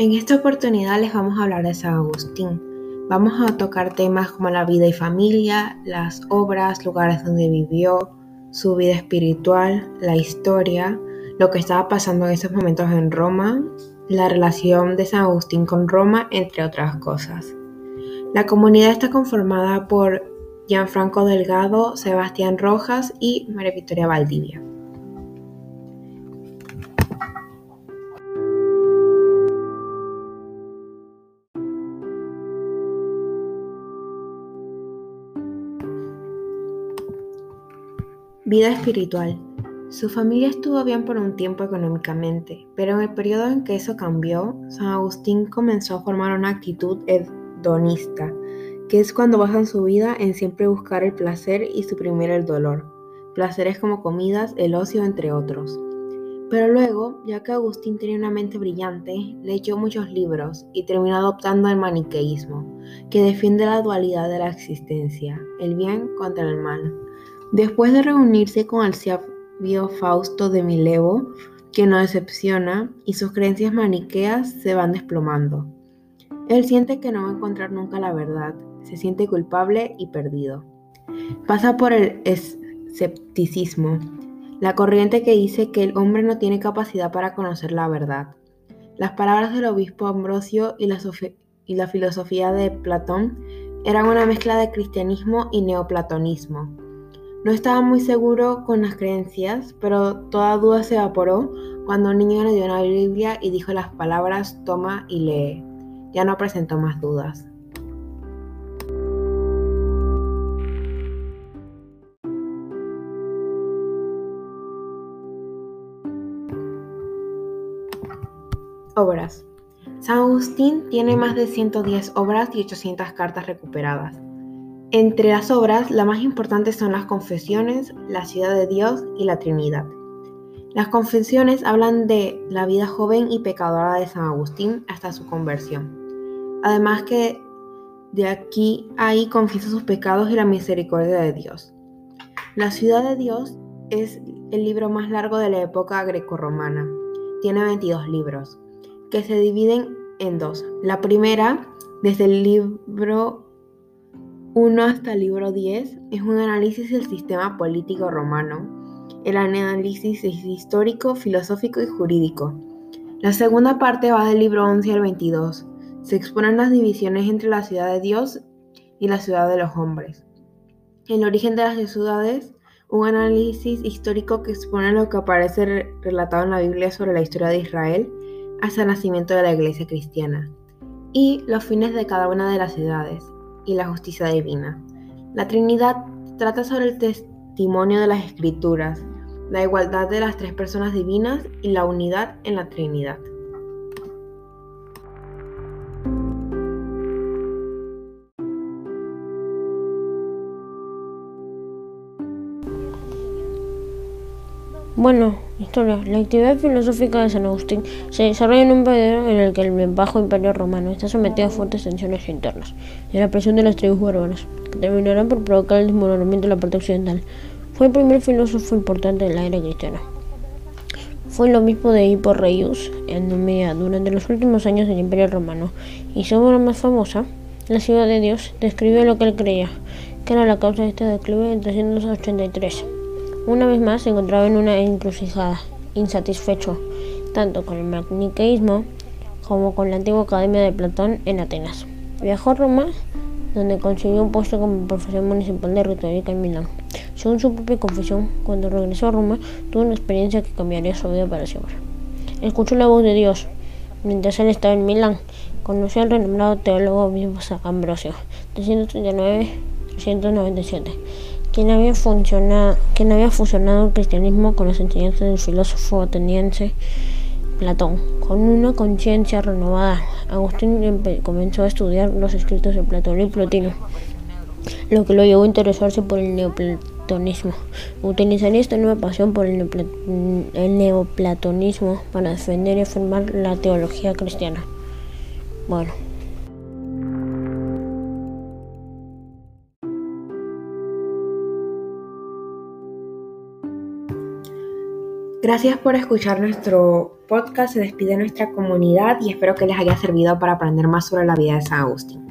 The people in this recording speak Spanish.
En esta oportunidad les vamos a hablar de San Agustín. Vamos a tocar temas como la vida y familia, las obras, lugares donde vivió, su vida espiritual, la historia, lo que estaba pasando en esos momentos en Roma, la relación de San Agustín con Roma, entre otras cosas. La comunidad está conformada por Gianfranco Delgado, Sebastián Rojas y María Victoria Valdivia. Vida espiritual. Su familia estuvo bien por un tiempo económicamente, pero en el periodo en que eso cambió, San Agustín comenzó a formar una actitud hedonista, que es cuando basan su vida en siempre buscar el placer y suprimir el dolor, placeres como comidas, el ocio, entre otros. Pero luego, ya que Agustín tenía una mente brillante, leyó muchos libros y terminó adoptando el maniqueísmo, que defiende la dualidad de la existencia, el bien contra el mal Después de reunirse con el sabio Fausto de Milevo, que no decepciona, y sus creencias maniqueas se van desplomando. Él siente que no va a encontrar nunca la verdad, se siente culpable y perdido. Pasa por el escepticismo, la corriente que dice que el hombre no tiene capacidad para conocer la verdad. Las palabras del obispo Ambrosio y la, y la filosofía de Platón eran una mezcla de cristianismo y neoplatonismo. No estaba muy seguro con las creencias, pero toda duda se evaporó cuando un niño le dio una Biblia y dijo las palabras toma y lee. Ya no presentó más dudas. Obras. San Agustín tiene más de 110 obras y 800 cartas recuperadas. Entre las obras, las más importantes son las Confesiones, la Ciudad de Dios y la Trinidad. Las Confesiones hablan de la vida joven y pecadora de San Agustín hasta su conversión. Además que de aquí ahí confiesa sus pecados y la misericordia de Dios. La Ciudad de Dios es el libro más largo de la época grecorromana. Tiene 22 libros, que se dividen en dos. La primera, desde el libro 1 hasta el libro 10 es un análisis del sistema político romano. El análisis es histórico, filosófico y jurídico. La segunda parte va del libro 11 al 22. Se exponen las divisiones entre la ciudad de Dios y la ciudad de los hombres. El origen de las ciudades, un análisis histórico que expone lo que aparece relatado en la Biblia sobre la historia de Israel hasta el nacimiento de la iglesia cristiana. Y los fines de cada una de las ciudades, y la justicia divina. La Trinidad trata sobre el testimonio de las Escrituras, la igualdad de las tres personas divinas y la unidad en la Trinidad. Bueno, historia. La actividad filosófica de San Agustín se desarrolla en un periodo en el que el bajo imperio romano está sometido a fuertes tensiones internas y a la presión de las tribus bárbaras, que terminarán por provocar el desmoronamiento de la parte occidental. Fue el primer filósofo importante de la era cristiana. Fue lo mismo de Hippo Regius en Numea durante los últimos años del Imperio Romano, y su obra más famosa, La ciudad de Dios, describió lo que él creía, que era la causa de este declive en 383. Una vez más se encontraba en una encrucijada, insatisfecho tanto con el maniqueísmo como con la antigua academia de Platón en Atenas. Viajó a Roma, donde consiguió un puesto como profesor municipal de retórica en Milán. Según su propia confesión, cuando regresó a Roma, tuvo una experiencia que cambiaría su vida para siempre. Escuchó la voz de Dios mientras él estaba en Milán. Conoció al renombrado teólogo obispo Ambrosio, 339-397 quien había, quien había fusionado el cristianismo con las enseñanzas del filósofo ateniense Platón. Con una conciencia renovada, Agustín comenzó a estudiar los escritos de Platón y Plotino, lo que lo llevó a interesarse por el neoplatonismo. Utilizaría esta nueva pasión por el, el neoplatonismo para defender y afirmar la teología cristiana. Bueno. Gracias por escuchar nuestro podcast, se despide nuestra comunidad y espero que les haya servido para aprender más sobre la vida de San Agustín.